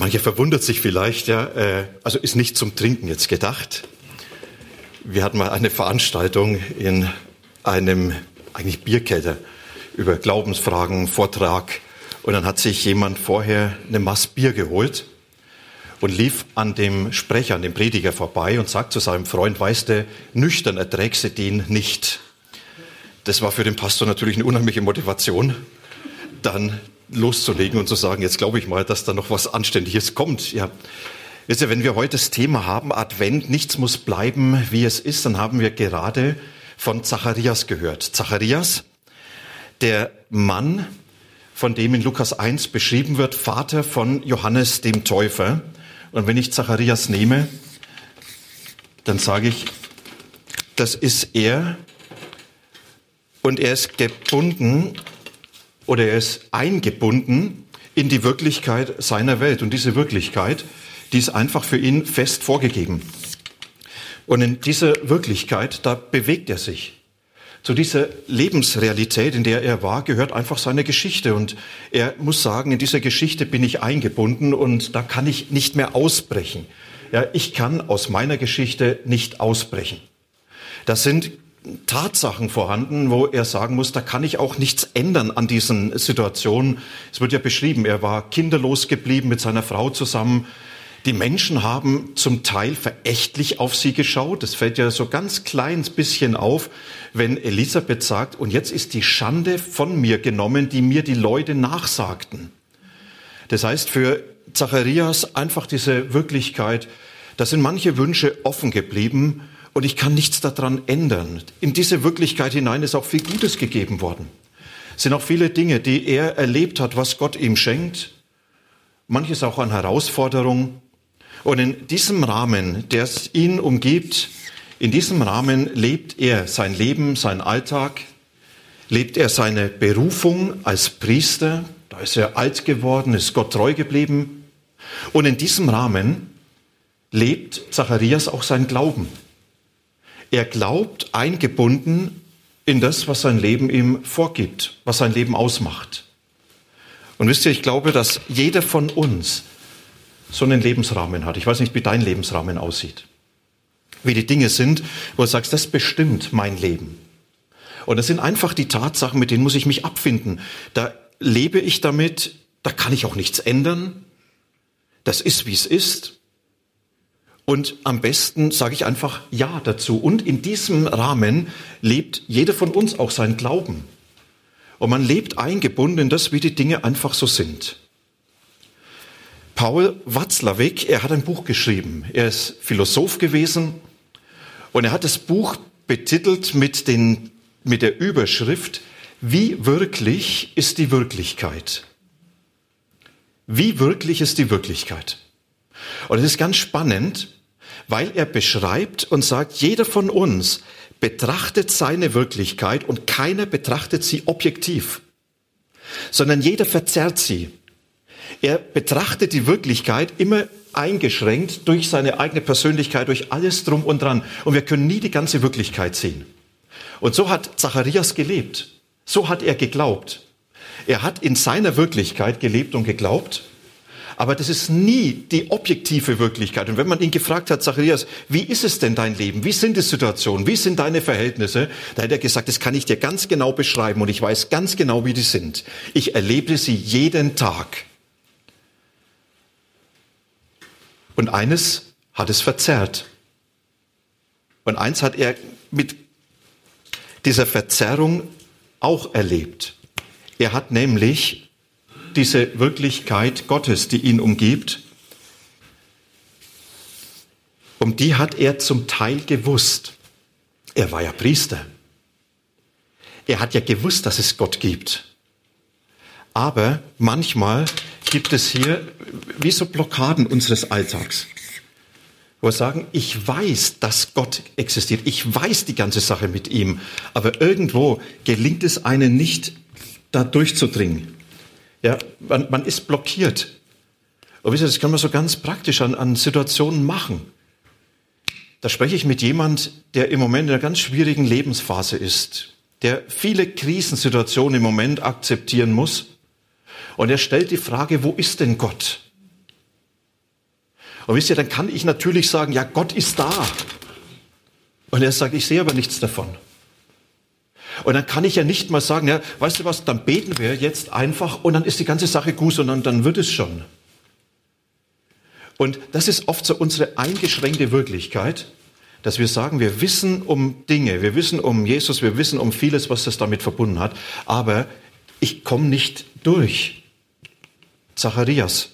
Manche verwundert sich vielleicht, ja, äh, also ist nicht zum Trinken jetzt gedacht. Wir hatten mal eine Veranstaltung in einem eigentlich Bierkeller über Glaubensfragen, Vortrag. Und dann hat sich jemand vorher eine Mass Bier geholt und lief an dem Sprecher, an dem Prediger vorbei und sagt zu seinem Freund, weißt du, nüchtern erträgst du den nicht. Das war für den Pastor natürlich eine unheimliche Motivation, dann loszulegen und zu sagen, jetzt glaube ich mal, dass da noch was Anständiges kommt. Ja. Wisst ihr, wenn wir heute das Thema haben, Advent, nichts muss bleiben, wie es ist, dann haben wir gerade von Zacharias gehört. Zacharias, der Mann, von dem in Lukas 1 beschrieben wird, Vater von Johannes dem Täufer. Und wenn ich Zacharias nehme, dann sage ich, das ist er und er ist gebunden oder er ist eingebunden in die Wirklichkeit seiner Welt. Und diese Wirklichkeit, die ist einfach für ihn fest vorgegeben. Und in dieser Wirklichkeit, da bewegt er sich. Zu dieser Lebensrealität, in der er war, gehört einfach seine Geschichte. Und er muss sagen, in dieser Geschichte bin ich eingebunden und da kann ich nicht mehr ausbrechen. Ja, ich kann aus meiner Geschichte nicht ausbrechen. Das sind Tatsachen vorhanden, wo er sagen muss, da kann ich auch nichts ändern an diesen Situationen. Es wird ja beschrieben, er war kinderlos geblieben mit seiner Frau zusammen. Die Menschen haben zum Teil verächtlich auf sie geschaut. Es fällt ja so ganz kleines bisschen auf, wenn Elisabeth sagt, und jetzt ist die Schande von mir genommen, die mir die Leute nachsagten. Das heißt, für Zacharias einfach diese Wirklichkeit, da sind manche Wünsche offen geblieben und ich kann nichts daran ändern. In diese Wirklichkeit hinein ist auch viel Gutes gegeben worden. Es sind auch viele Dinge, die er erlebt hat, was Gott ihm schenkt. Manches auch an Herausforderungen. Und in diesem Rahmen, der ihn umgibt, in diesem Rahmen lebt er sein Leben, sein Alltag, lebt er seine Berufung als Priester. Da ist er alt geworden, ist Gott treu geblieben. Und in diesem Rahmen lebt Zacharias auch sein Glauben. Er glaubt eingebunden in das, was sein Leben ihm vorgibt, was sein Leben ausmacht. Und wisst ihr, ich glaube, dass jeder von uns so einen Lebensrahmen hat. Ich weiß nicht, wie dein Lebensrahmen aussieht. Wie die Dinge sind, wo du sagst, das bestimmt mein Leben. Und das sind einfach die Tatsachen, mit denen muss ich mich abfinden. Da lebe ich damit, da kann ich auch nichts ändern. Das ist, wie es ist. Und am besten sage ich einfach Ja dazu. Und in diesem Rahmen lebt jeder von uns auch sein Glauben. Und man lebt eingebunden in das, wie die Dinge einfach so sind. Paul Watzlawick, er hat ein Buch geschrieben. Er ist Philosoph gewesen und er hat das Buch betitelt mit, den, mit der Überschrift Wie wirklich ist die Wirklichkeit? Wie wirklich ist die Wirklichkeit? Und es ist ganz spannend, weil er beschreibt und sagt, jeder von uns betrachtet seine Wirklichkeit und keiner betrachtet sie objektiv, sondern jeder verzerrt sie. Er betrachtet die Wirklichkeit immer eingeschränkt durch seine eigene Persönlichkeit, durch alles drum und dran. Und wir können nie die ganze Wirklichkeit sehen. Und so hat Zacharias gelebt. So hat er geglaubt. Er hat in seiner Wirklichkeit gelebt und geglaubt. Aber das ist nie die objektive Wirklichkeit. Und wenn man ihn gefragt hat, Zacharias, wie ist es denn dein Leben? Wie sind die Situationen? Wie sind deine Verhältnisse? Da hat er gesagt, das kann ich dir ganz genau beschreiben und ich weiß ganz genau, wie die sind. Ich erlebe sie jeden Tag. Und eines hat es verzerrt. Und eins hat er mit dieser Verzerrung auch erlebt. Er hat nämlich diese Wirklichkeit Gottes, die ihn umgibt, um die hat er zum Teil gewusst. Er war ja Priester. Er hat ja gewusst, dass es Gott gibt. Aber manchmal gibt es hier wie so Blockaden unseres Alltags. wo wir sagen, ich weiß, dass Gott existiert, ich weiß die ganze Sache mit ihm, aber irgendwo gelingt es einem nicht, da durchzudringen. Ja, man, man ist blockiert. Und wisst ihr, das kann man so ganz praktisch an, an Situationen machen. Da spreche ich mit jemand, der im Moment in einer ganz schwierigen Lebensphase ist, der viele Krisensituationen im Moment akzeptieren muss. Und er stellt die Frage, wo ist denn Gott? Und wisst ihr, dann kann ich natürlich sagen, ja, Gott ist da. Und er sagt, ich sehe aber nichts davon. Und dann kann ich ja nicht mal sagen, ja, weißt du was, dann beten wir jetzt einfach und dann ist die ganze Sache gut, sondern dann wird es schon. Und das ist oft so unsere eingeschränkte Wirklichkeit, dass wir sagen, wir wissen um Dinge, wir wissen um Jesus, wir wissen um vieles, was das damit verbunden hat, aber ich komme nicht durch. Zacharias,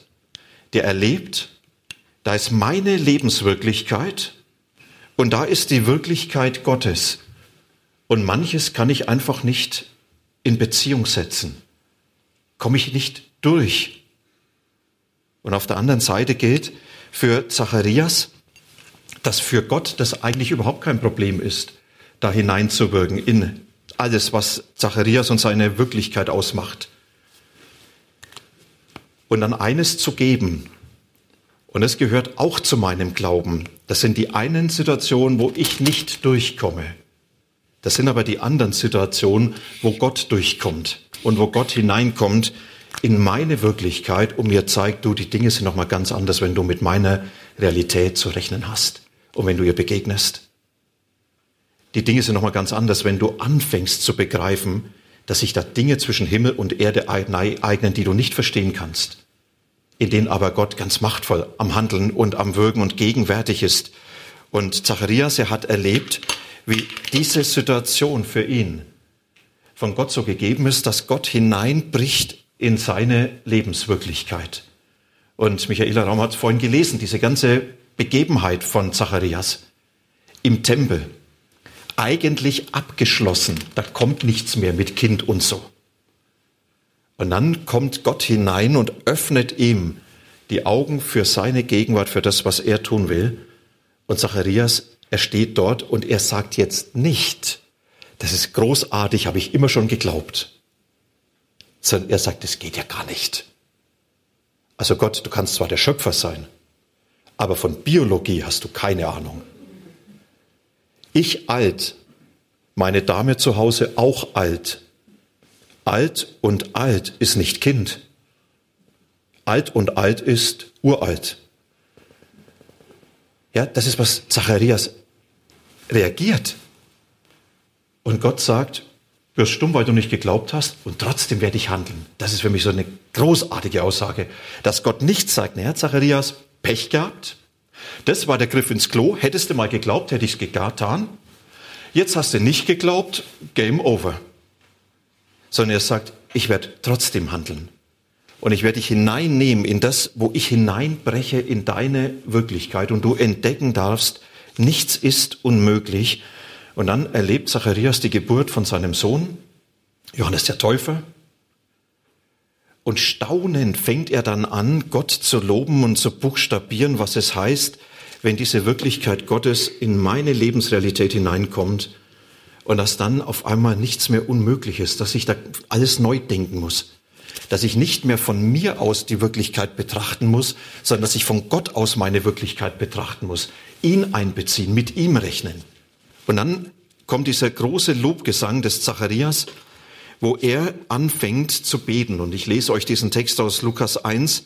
der erlebt, da ist meine Lebenswirklichkeit und da ist die Wirklichkeit Gottes. Und manches kann ich einfach nicht in Beziehung setzen. Komme ich nicht durch. Und auf der anderen Seite gilt für Zacharias, dass für Gott das eigentlich überhaupt kein Problem ist, da hineinzuwirken in alles, was Zacharias und seine Wirklichkeit ausmacht. Und dann eines zu geben, und es gehört auch zu meinem Glauben, das sind die einen Situationen, wo ich nicht durchkomme. Das sind aber die anderen Situationen, wo Gott durchkommt und wo Gott hineinkommt in meine Wirklichkeit und mir zeigt, du, die Dinge sind noch mal ganz anders, wenn du mit meiner Realität zu rechnen hast und wenn du ihr begegnest. Die Dinge sind noch mal ganz anders, wenn du anfängst zu begreifen, dass sich da Dinge zwischen Himmel und Erde eignen, die du nicht verstehen kannst, in denen aber Gott ganz machtvoll am Handeln und am Wirken und gegenwärtig ist. Und Zacharias, er hat erlebt, wie diese Situation für ihn von Gott so gegeben ist, dass Gott hineinbricht in seine Lebenswirklichkeit. Und Michaela Raum hat vorhin gelesen, diese ganze Begebenheit von Zacharias im Tempel. Eigentlich abgeschlossen, da kommt nichts mehr mit Kind und so. Und dann kommt Gott hinein und öffnet ihm die Augen für seine Gegenwart, für das, was er tun will. Und Zacharias er steht dort und er sagt jetzt nicht, das ist großartig, habe ich immer schon geglaubt, sondern er sagt, es geht ja gar nicht. Also Gott, du kannst zwar der Schöpfer sein, aber von Biologie hast du keine Ahnung. Ich alt, meine Dame zu Hause auch alt. Alt und alt ist nicht Kind. Alt und alt ist uralt. Ja, das ist, was Zacharias reagiert. Und Gott sagt, du wirst stumm, weil du nicht geglaubt hast, und trotzdem werde ich handeln. Das ist für mich so eine großartige Aussage, dass Gott nicht sagt, naja, Zacharias, Pech gehabt. Das war der Griff ins Klo. Hättest du mal geglaubt, hätte ich es getan. Jetzt hast du nicht geglaubt, Game over. Sondern er sagt, ich werde trotzdem handeln. Und ich werde dich hineinnehmen in das, wo ich hineinbreche in deine Wirklichkeit und du entdecken darfst, nichts ist unmöglich. Und dann erlebt Zacharias die Geburt von seinem Sohn, Johannes der Täufer. Und staunend fängt er dann an, Gott zu loben und zu buchstabieren, was es heißt, wenn diese Wirklichkeit Gottes in meine Lebensrealität hineinkommt und dass dann auf einmal nichts mehr unmöglich ist, dass ich da alles neu denken muss dass ich nicht mehr von mir aus die Wirklichkeit betrachten muss, sondern dass ich von Gott aus meine Wirklichkeit betrachten muss, ihn einbeziehen, mit ihm rechnen. Und dann kommt dieser große Lobgesang des Zacharias, wo er anfängt zu beten. Und ich lese euch diesen Text aus Lukas 1,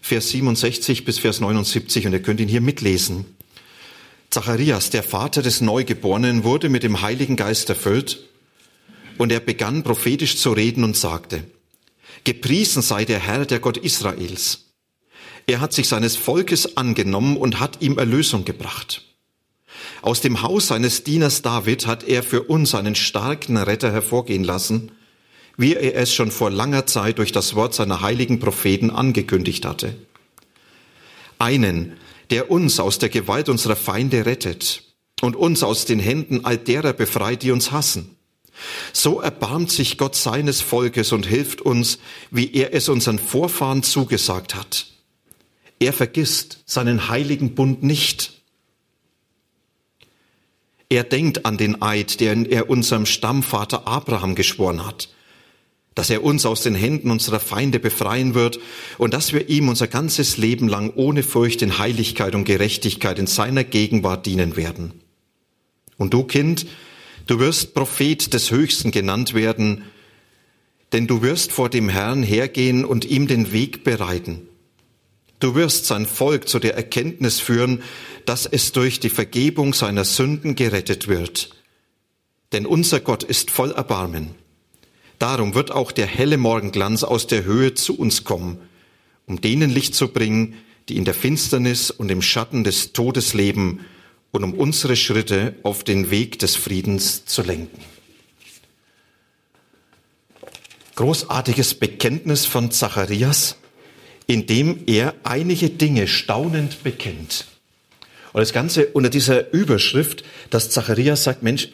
Vers 67 bis Vers 79 und ihr könnt ihn hier mitlesen. Zacharias, der Vater des Neugeborenen, wurde mit dem Heiligen Geist erfüllt und er begann prophetisch zu reden und sagte, Gepriesen sei der Herr, der Gott Israels. Er hat sich seines Volkes angenommen und hat ihm Erlösung gebracht. Aus dem Haus seines Dieners David hat er für uns einen starken Retter hervorgehen lassen, wie er es schon vor langer Zeit durch das Wort seiner heiligen Propheten angekündigt hatte. Einen, der uns aus der Gewalt unserer Feinde rettet und uns aus den Händen all derer befreit, die uns hassen so erbarmt sich Gott seines Volkes und hilft uns, wie er es unseren Vorfahren zugesagt hat. Er vergisst seinen heiligen Bund nicht Er denkt an den Eid, den er unserem Stammvater Abraham geschworen hat, dass er uns aus den Händen unserer Feinde befreien wird und dass wir ihm unser ganzes Leben lang ohne Furcht in Heiligkeit und Gerechtigkeit in seiner Gegenwart dienen werden. Und du, Kind, du wirst Prophet des Höchsten genannt werden, denn du wirst vor dem Herrn hergehen und ihm den Weg bereiten. Du wirst sein Volk zu der Erkenntnis führen, dass es durch die Vergebung seiner Sünden gerettet wird. Denn unser Gott ist voll Erbarmen. Darum wird auch der helle Morgenglanz aus der Höhe zu uns kommen, um denen Licht zu bringen, die in der Finsternis und im Schatten des Todes leben und um unsere Schritte auf den Weg des Friedens zu lenken. Großartiges Bekenntnis von Zacharias indem er einige Dinge staunend bekennt. Und das Ganze unter dieser Überschrift, dass Zacharias sagt, Mensch,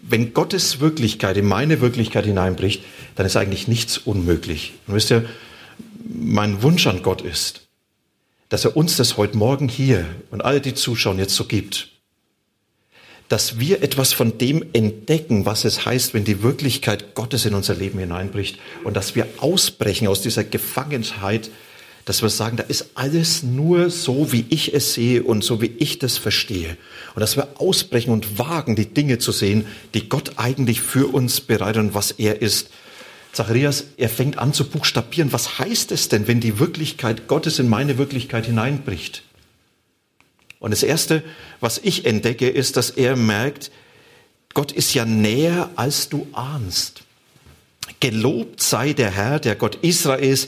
wenn Gottes Wirklichkeit in meine Wirklichkeit hineinbricht, dann ist eigentlich nichts unmöglich. Und wisst ihr, mein Wunsch an Gott ist, dass er uns das heute Morgen hier und alle, die zuschauen, jetzt so gibt. Dass wir etwas von dem entdecken, was es heißt, wenn die Wirklichkeit Gottes in unser Leben hineinbricht und dass wir ausbrechen aus dieser Gefangenheit dass wir sagen, da ist alles nur so, wie ich es sehe und so, wie ich das verstehe. Und dass wir ausbrechen und wagen, die Dinge zu sehen, die Gott eigentlich für uns bereitet und was er ist. Zacharias, er fängt an zu buchstabieren. Was heißt es denn, wenn die Wirklichkeit Gottes in meine Wirklichkeit hineinbricht? Und das Erste, was ich entdecke, ist, dass er merkt, Gott ist ja näher, als du ahnst. Gelobt sei der Herr, der Gott Israels,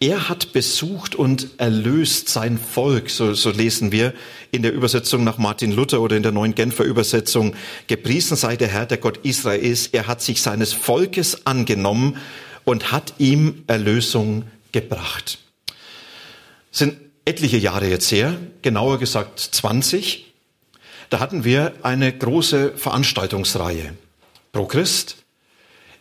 er hat besucht und erlöst sein Volk, so, so lesen wir in der Übersetzung nach Martin Luther oder in der neuen Genfer Übersetzung. Gepriesen sei der Herr, der Gott Israels. Er hat sich seines Volkes angenommen und hat ihm Erlösung gebracht. Das sind etliche Jahre jetzt her, genauer gesagt 20. Da hatten wir eine große Veranstaltungsreihe. Pro Christ,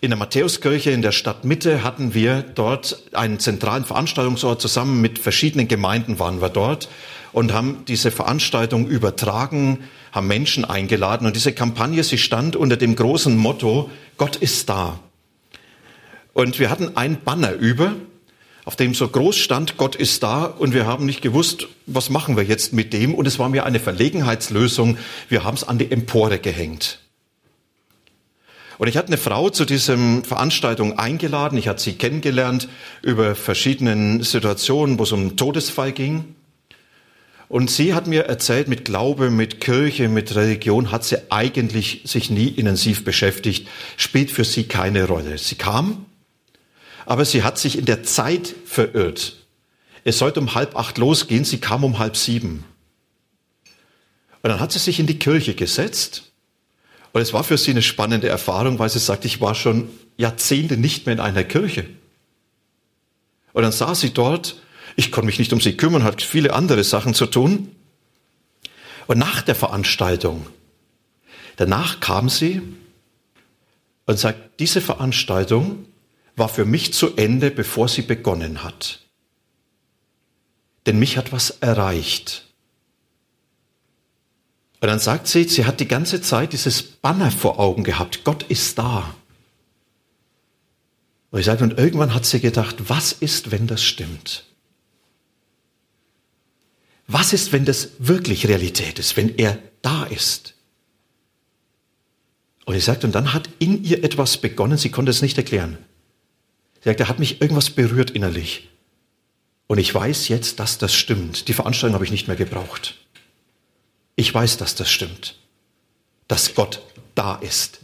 in der Matthäuskirche in der Stadtmitte hatten wir dort einen zentralen Veranstaltungsort. Zusammen mit verschiedenen Gemeinden waren wir dort und haben diese Veranstaltung übertragen, haben Menschen eingeladen. Und diese Kampagne, sie stand unter dem großen Motto, Gott ist da. Und wir hatten ein Banner über, auf dem so groß stand, Gott ist da. Und wir haben nicht gewusst, was machen wir jetzt mit dem. Und es war mir eine Verlegenheitslösung. Wir haben es an die Empore gehängt. Und ich hatte eine Frau zu diesem Veranstaltung eingeladen. Ich hatte sie kennengelernt über verschiedenen Situationen, wo es um einen Todesfall ging. Und sie hat mir erzählt, mit Glaube, mit Kirche, mit Religion hat sie eigentlich sich nie intensiv beschäftigt, spielt für sie keine Rolle. Sie kam, aber sie hat sich in der Zeit verirrt. Es sollte um halb acht losgehen, sie kam um halb sieben. Und dann hat sie sich in die Kirche gesetzt und es war für sie eine spannende Erfahrung, weil sie sagt, ich war schon Jahrzehnte nicht mehr in einer Kirche. Und dann saß sie dort, ich konnte mich nicht um sie kümmern, hat viele andere Sachen zu tun. Und nach der Veranstaltung, danach kam sie und sagt, diese Veranstaltung war für mich zu Ende, bevor sie begonnen hat. Denn mich hat was erreicht. Und dann sagt sie, sie hat die ganze Zeit dieses Banner vor Augen gehabt. Gott ist da. Und ich sage, und irgendwann hat sie gedacht, was ist, wenn das stimmt? Was ist, wenn das wirklich Realität ist, wenn er da ist? Und ich sagte, und dann hat in ihr etwas begonnen, sie konnte es nicht erklären. Sie sagte, da hat mich irgendwas berührt innerlich. Und ich weiß jetzt, dass das stimmt. Die Veranstaltung habe ich nicht mehr gebraucht. Ich weiß, dass das stimmt, dass Gott da ist.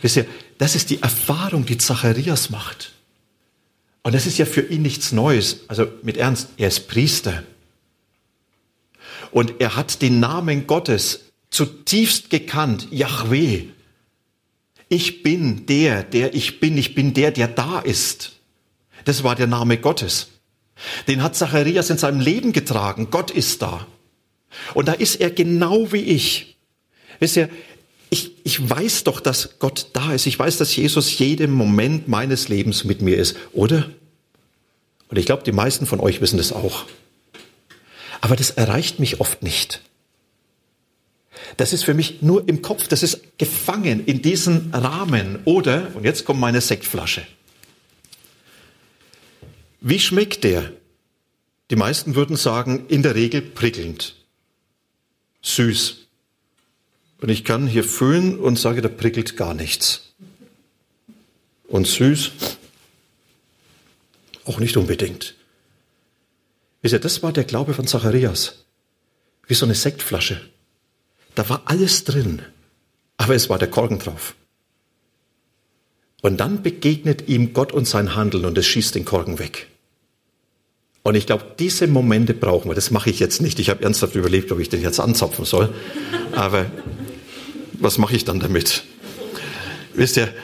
Wisst ihr, das ist die Erfahrung, die Zacharias macht. Und das ist ja für ihn nichts Neues. Also mit Ernst, er ist Priester. Und er hat den Namen Gottes zutiefst gekannt, Yahweh. Ich bin der, der ich bin. Ich bin der, der da ist. Das war der Name Gottes. Den hat Zacharias in seinem Leben getragen. Gott ist da. Und da ist er genau wie ich. Wisst ihr, ich, ich weiß doch, dass Gott da ist. Ich weiß, dass Jesus jedem Moment meines Lebens mit mir ist, oder? Und ich glaube, die meisten von euch wissen das auch. Aber das erreicht mich oft nicht. Das ist für mich nur im Kopf, das ist gefangen in diesen Rahmen. Oder, und jetzt kommt meine Sektflasche. Wie schmeckt der? Die meisten würden sagen, in der Regel prickelnd, süß. Und ich kann hier füllen und sage, da prickelt gar nichts. Und süß, auch nicht unbedingt. Wisst ihr, das war der Glaube von Zacharias. Wie so eine Sektflasche. Da war alles drin, aber es war der Korken drauf. Und dann begegnet ihm Gott und sein Handeln und es schießt den Korken weg. Und ich glaube, diese Momente brauchen wir. Das mache ich jetzt nicht. Ich habe ernsthaft überlegt, ob ich den jetzt anzapfen soll. Aber was mache ich dann damit? Wisst ihr,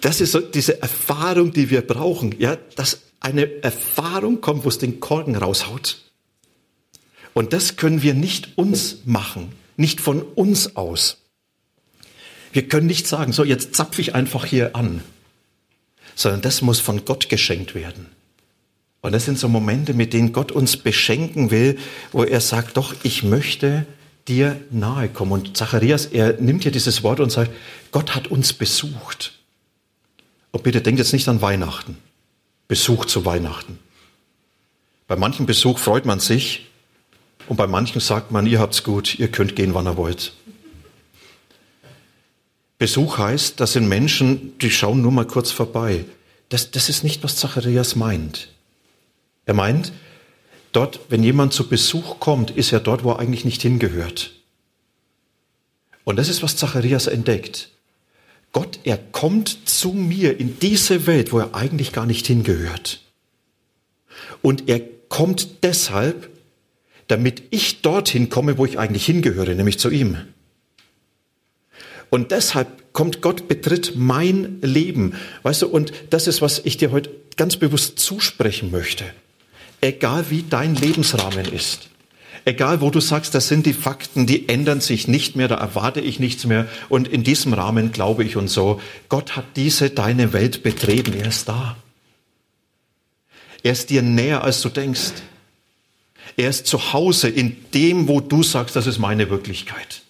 das ist so diese Erfahrung, die wir brauchen. Ja, dass eine Erfahrung kommt, wo es den Korken raushaut. Und das können wir nicht uns machen, nicht von uns aus. Wir können nicht sagen, so jetzt zapfe ich einfach hier an, sondern das muss von Gott geschenkt werden. Und das sind so Momente, mit denen Gott uns beschenken will, wo er sagt, doch, ich möchte dir nahe kommen. Und Zacharias, er nimmt hier dieses Wort und sagt, Gott hat uns besucht. Und bitte denkt jetzt nicht an Weihnachten. Besuch zu Weihnachten. Bei manchen Besuch freut man sich und bei manchen sagt man, ihr habt's gut, ihr könnt gehen, wann ihr wollt. Besuch heißt, das sind Menschen, die schauen nur mal kurz vorbei. Das, das ist nicht, was Zacharias meint. Er meint, dort, wenn jemand zu Besuch kommt, ist er dort, wo er eigentlich nicht hingehört. Und das ist, was Zacharias entdeckt. Gott, er kommt zu mir in diese Welt, wo er eigentlich gar nicht hingehört. Und er kommt deshalb, damit ich dorthin komme, wo ich eigentlich hingehöre, nämlich zu ihm. Und deshalb kommt Gott, betritt mein Leben. Weißt du, und das ist, was ich dir heute ganz bewusst zusprechen möchte egal wie dein Lebensrahmen ist. Egal, wo du sagst, das sind die Fakten, die ändern sich nicht mehr, da erwarte ich nichts mehr und in diesem Rahmen glaube ich und so. Gott hat diese deine Welt betreten, er ist da. Er ist dir näher, als du denkst. Er ist zu Hause in dem, wo du sagst, das ist meine Wirklichkeit.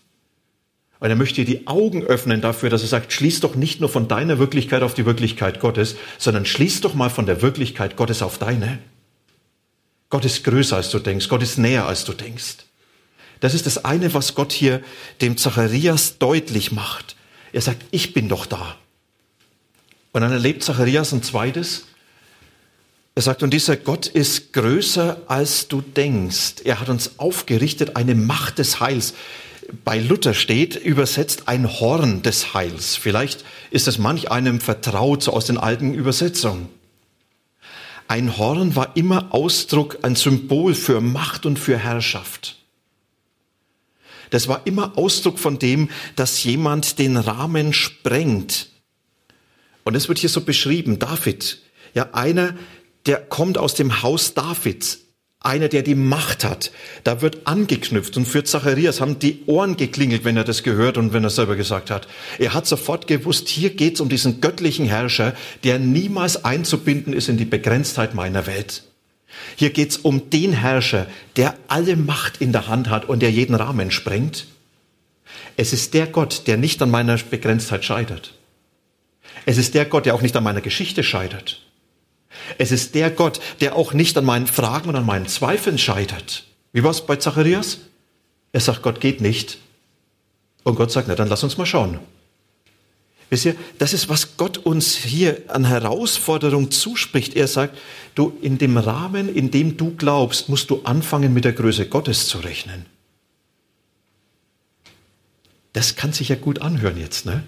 Und er möchte dir die Augen öffnen dafür, dass er sagt, schließ doch nicht nur von deiner Wirklichkeit auf die Wirklichkeit Gottes, sondern schließ doch mal von der Wirklichkeit Gottes auf deine. Gott ist größer als du denkst. Gott ist näher als du denkst. Das ist das eine, was Gott hier dem Zacharias deutlich macht. Er sagt, ich bin doch da. Und dann erlebt Zacharias ein zweites. Er sagt, und dieser Gott ist größer als du denkst. Er hat uns aufgerichtet eine Macht des Heils. Bei Luther steht übersetzt ein Horn des Heils. Vielleicht ist es manch einem vertraut, so aus den alten Übersetzungen. Ein Horn war immer Ausdruck, ein Symbol für Macht und für Herrschaft. Das war immer Ausdruck von dem, dass jemand den Rahmen sprengt. Und es wird hier so beschrieben, David, ja, einer, der kommt aus dem Haus Davids einer, der die Macht hat. Da wird angeknüpft und für Zacharias haben die Ohren geklingelt, wenn er das gehört und wenn er selber gesagt hat. Er hat sofort gewusst, hier geht's um diesen göttlichen Herrscher, der niemals einzubinden ist in die Begrenztheit meiner Welt. Hier geht's um den Herrscher, der alle Macht in der Hand hat und der jeden Rahmen sprengt. Es ist der Gott, der nicht an meiner Begrenztheit scheitert. Es ist der Gott, der auch nicht an meiner Geschichte scheitert. Es ist der Gott, der auch nicht an meinen Fragen und an meinen Zweifeln scheitert. Wie war es bei Zacharias? Er sagt, Gott geht nicht. Und Gott sagt, na dann lass uns mal schauen. Wisst ihr, das ist, was Gott uns hier an Herausforderung zuspricht. Er sagt, du, in dem Rahmen, in dem du glaubst, musst du anfangen, mit der Größe Gottes zu rechnen. Das kann sich ja gut anhören jetzt, ne?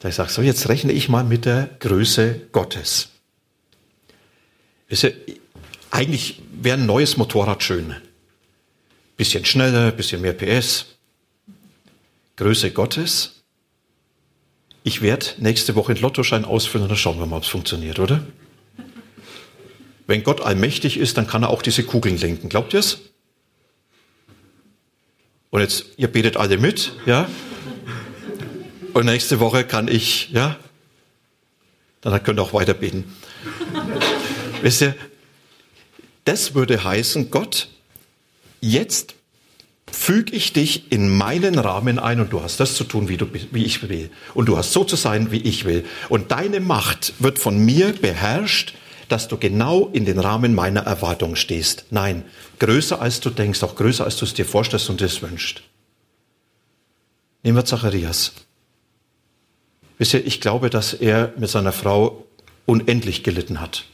Da ich sage, so, jetzt rechne ich mal mit der Größe Gottes. Ist ja, eigentlich wäre ein neues Motorrad schön. Bisschen schneller, bisschen mehr PS. Größe Gottes. Ich werde nächste Woche den Lottoschein ausfüllen und dann schauen wir mal, ob es funktioniert, oder? Wenn Gott allmächtig ist, dann kann er auch diese Kugeln lenken. Glaubt ihr es? Und jetzt, ihr betet alle mit, ja? Und nächste Woche kann ich, ja? Dann könnt ihr auch weiter beten. Wisst ihr, das würde heißen, Gott, jetzt füge ich dich in meinen Rahmen ein und du hast das zu tun, wie, du, wie ich will. Und du hast so zu sein, wie ich will. Und deine Macht wird von mir beherrscht, dass du genau in den Rahmen meiner Erwartung stehst. Nein, größer als du denkst, auch größer als du es dir vorstellst und es wünscht. Nehmen wir Zacharias. Wisst ihr, ich glaube, dass er mit seiner Frau unendlich gelitten hat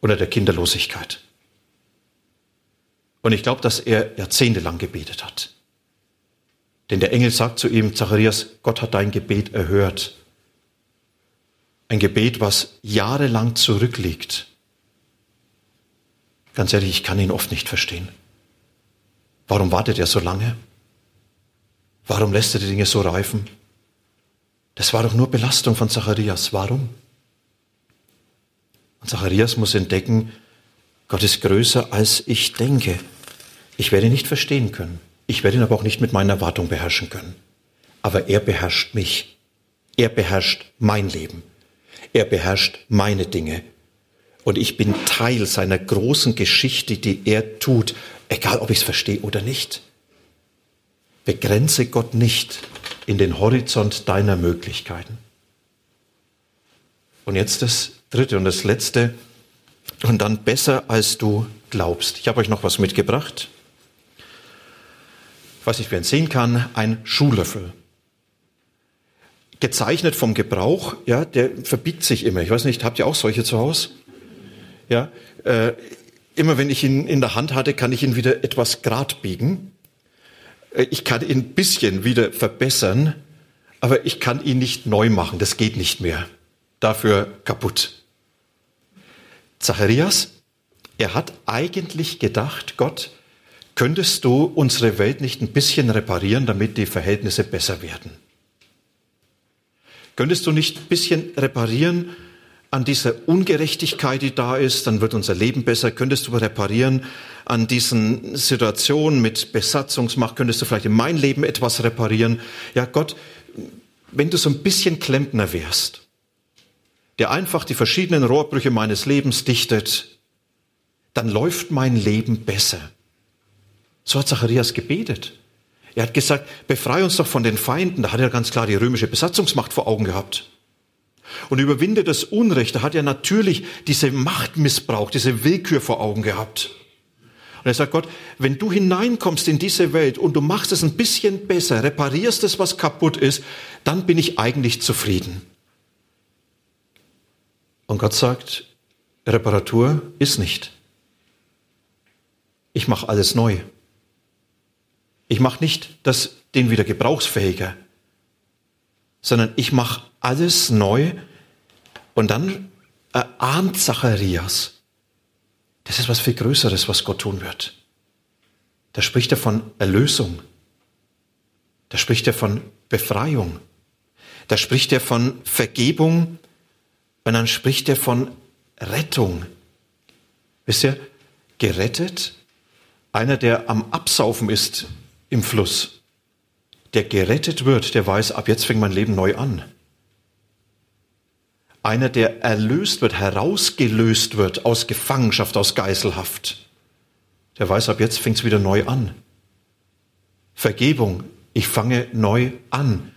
unter der Kinderlosigkeit. Und ich glaube, dass er jahrzehntelang gebetet hat. Denn der Engel sagt zu ihm, Zacharias, Gott hat dein Gebet erhört. Ein Gebet, was jahrelang zurückliegt. Ganz ehrlich, ich kann ihn oft nicht verstehen. Warum wartet er so lange? Warum lässt er die Dinge so reifen? Das war doch nur Belastung von Zacharias. Warum? Und Zacharias muss entdecken, Gott ist größer, als ich denke. Ich werde ihn nicht verstehen können. Ich werde ihn aber auch nicht mit meiner Erwartung beherrschen können. Aber er beherrscht mich. Er beherrscht mein Leben. Er beherrscht meine Dinge. Und ich bin Teil seiner großen Geschichte, die er tut, egal ob ich es verstehe oder nicht. Begrenze Gott nicht in den Horizont deiner Möglichkeiten. Und jetzt das dritte und das letzte. Und dann besser, als du glaubst. Ich habe euch noch was mitgebracht weiß nicht, wer sehen kann, ein Schuhlöffel. Gezeichnet vom Gebrauch, ja, der verbiegt sich immer. Ich weiß nicht, habt ihr auch solche zu Hause? Ja, äh, immer wenn ich ihn in der Hand hatte, kann ich ihn wieder etwas grad biegen. Äh, ich kann ihn ein bisschen wieder verbessern, aber ich kann ihn nicht neu machen. Das geht nicht mehr. Dafür kaputt. Zacharias, er hat eigentlich gedacht, Gott, Könntest du unsere Welt nicht ein bisschen reparieren, damit die Verhältnisse besser werden? Könntest du nicht ein bisschen reparieren an dieser Ungerechtigkeit, die da ist, dann wird unser Leben besser. Könntest du reparieren an diesen Situationen mit Besatzungsmacht? Könntest du vielleicht in mein Leben etwas reparieren? Ja, Gott, wenn du so ein bisschen Klempner wärst, der einfach die verschiedenen Rohrbrüche meines Lebens dichtet, dann läuft mein Leben besser. So hat Zacharias gebetet. Er hat gesagt, befreie uns doch von den Feinden. Da hat er ganz klar die römische Besatzungsmacht vor Augen gehabt. Und überwinde das Unrecht. Da hat er natürlich diese Machtmissbrauch, diese Willkür vor Augen gehabt. Und er sagt, Gott, wenn du hineinkommst in diese Welt und du machst es ein bisschen besser, reparierst es, was kaputt ist, dann bin ich eigentlich zufrieden. Und Gott sagt, Reparatur ist nicht. Ich mache alles neu. Ich mache nicht das, den wieder gebrauchsfähiger, sondern ich mache alles neu und dann erahnt Zacharias, das ist was viel Größeres, was Gott tun wird. Da spricht er von Erlösung. Da spricht er von Befreiung. Da spricht er von Vergebung und dann spricht er von Rettung. Wisst ihr, gerettet, einer, der am Absaufen ist im Fluss. Der gerettet wird, der weiß, ab jetzt fängt mein Leben neu an. Einer, der erlöst wird, herausgelöst wird aus Gefangenschaft, aus Geiselhaft, der weiß, ab jetzt fängt es wieder neu an. Vergebung, ich fange neu an.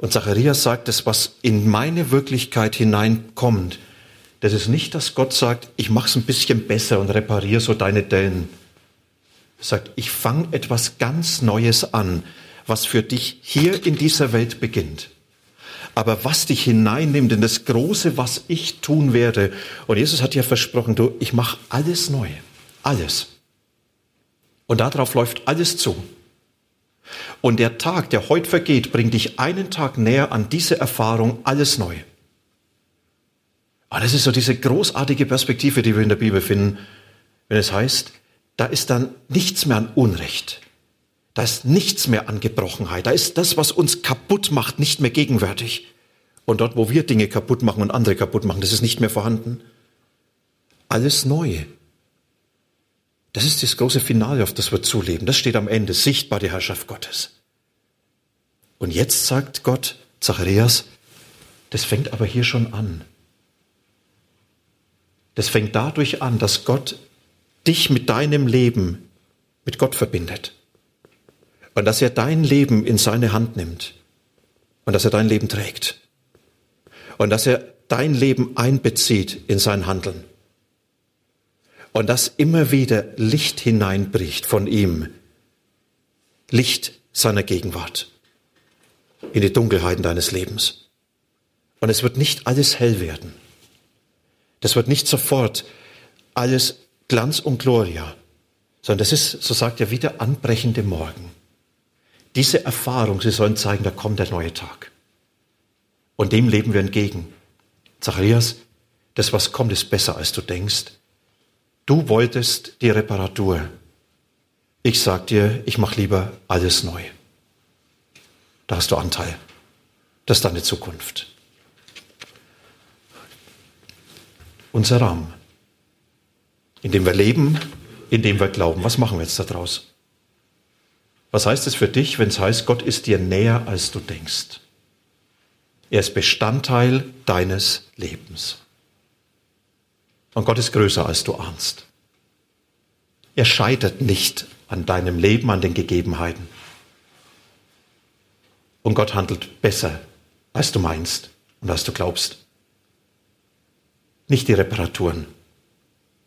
Und Zacharias sagt, das, was in meine Wirklichkeit hineinkommt, das ist nicht, dass Gott sagt, ich mache es ein bisschen besser und repariere so deine Dellen sagt, ich fange etwas ganz Neues an, was für dich hier in dieser Welt beginnt. Aber was dich hineinnimmt in das Große, was ich tun werde. Und Jesus hat ja versprochen, du, ich mache alles neu. Alles. Und darauf läuft alles zu. Und der Tag, der heute vergeht, bringt dich einen Tag näher an diese Erfahrung, alles neu. Aber das ist so diese großartige Perspektive, die wir in der Bibel finden, wenn es heißt, da ist dann nichts mehr an Unrecht. Da ist nichts mehr an Gebrochenheit. Da ist das, was uns kaputt macht, nicht mehr gegenwärtig. Und dort, wo wir Dinge kaputt machen und andere kaputt machen, das ist nicht mehr vorhanden. Alles neu. Das ist das große Finale, auf das wir zuleben. Das steht am Ende, sichtbar die Herrschaft Gottes. Und jetzt sagt Gott, Zacharias, das fängt aber hier schon an. Das fängt dadurch an, dass Gott dich mit deinem Leben mit Gott verbindet. Und dass er dein Leben in seine Hand nimmt und dass er dein Leben trägt. Und dass er dein Leben einbezieht in sein Handeln. Und dass immer wieder Licht hineinbricht von ihm. Licht seiner Gegenwart in die Dunkelheiten deines Lebens. Und es wird nicht alles hell werden. Das wird nicht sofort alles Glanz und Gloria, sondern das ist, so sagt er, wie der anbrechende Morgen. Diese Erfahrung, sie sollen zeigen, da kommt der neue Tag. Und dem leben wir entgegen. Zacharias, das, was kommt, ist besser, als du denkst. Du wolltest die Reparatur. Ich sag dir, ich mache lieber alles neu. Da hast du Anteil. Das ist deine Zukunft. Unser Rahmen, in dem wir leben, in dem wir glauben. Was machen wir jetzt daraus? Was heißt es für dich, wenn es heißt, Gott ist dir näher, als du denkst? Er ist Bestandteil deines Lebens. Und Gott ist größer, als du ahnst. Er scheitert nicht an deinem Leben, an den Gegebenheiten. Und Gott handelt besser, als du meinst und als du glaubst. Nicht die Reparaturen.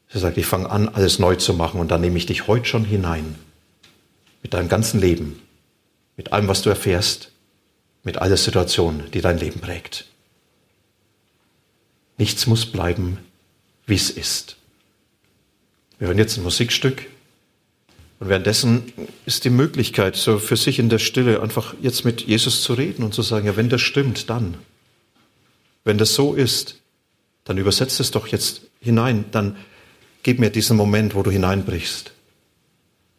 Er sagt, ich fange an, alles neu zu machen und dann nehme ich dich heute schon hinein mit deinem ganzen Leben, mit allem, was du erfährst, mit aller Situation, die dein Leben prägt. Nichts muss bleiben, wie es ist. Wir hören jetzt ein Musikstück und währenddessen ist die Möglichkeit, so für sich in der Stille einfach jetzt mit Jesus zu reden und zu sagen, ja, wenn das stimmt, dann. Wenn das so ist, dann übersetzt es doch jetzt hinein, dann gib mir diesen Moment, wo du hineinbrichst.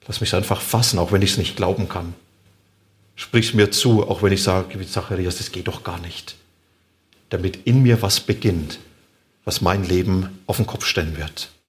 Lass mich einfach fassen, auch wenn ich es nicht glauben kann. Sprich mir zu, auch wenn ich sage, wie Zacharias, das geht doch gar nicht. Damit in mir was beginnt, was mein Leben auf den Kopf stellen wird.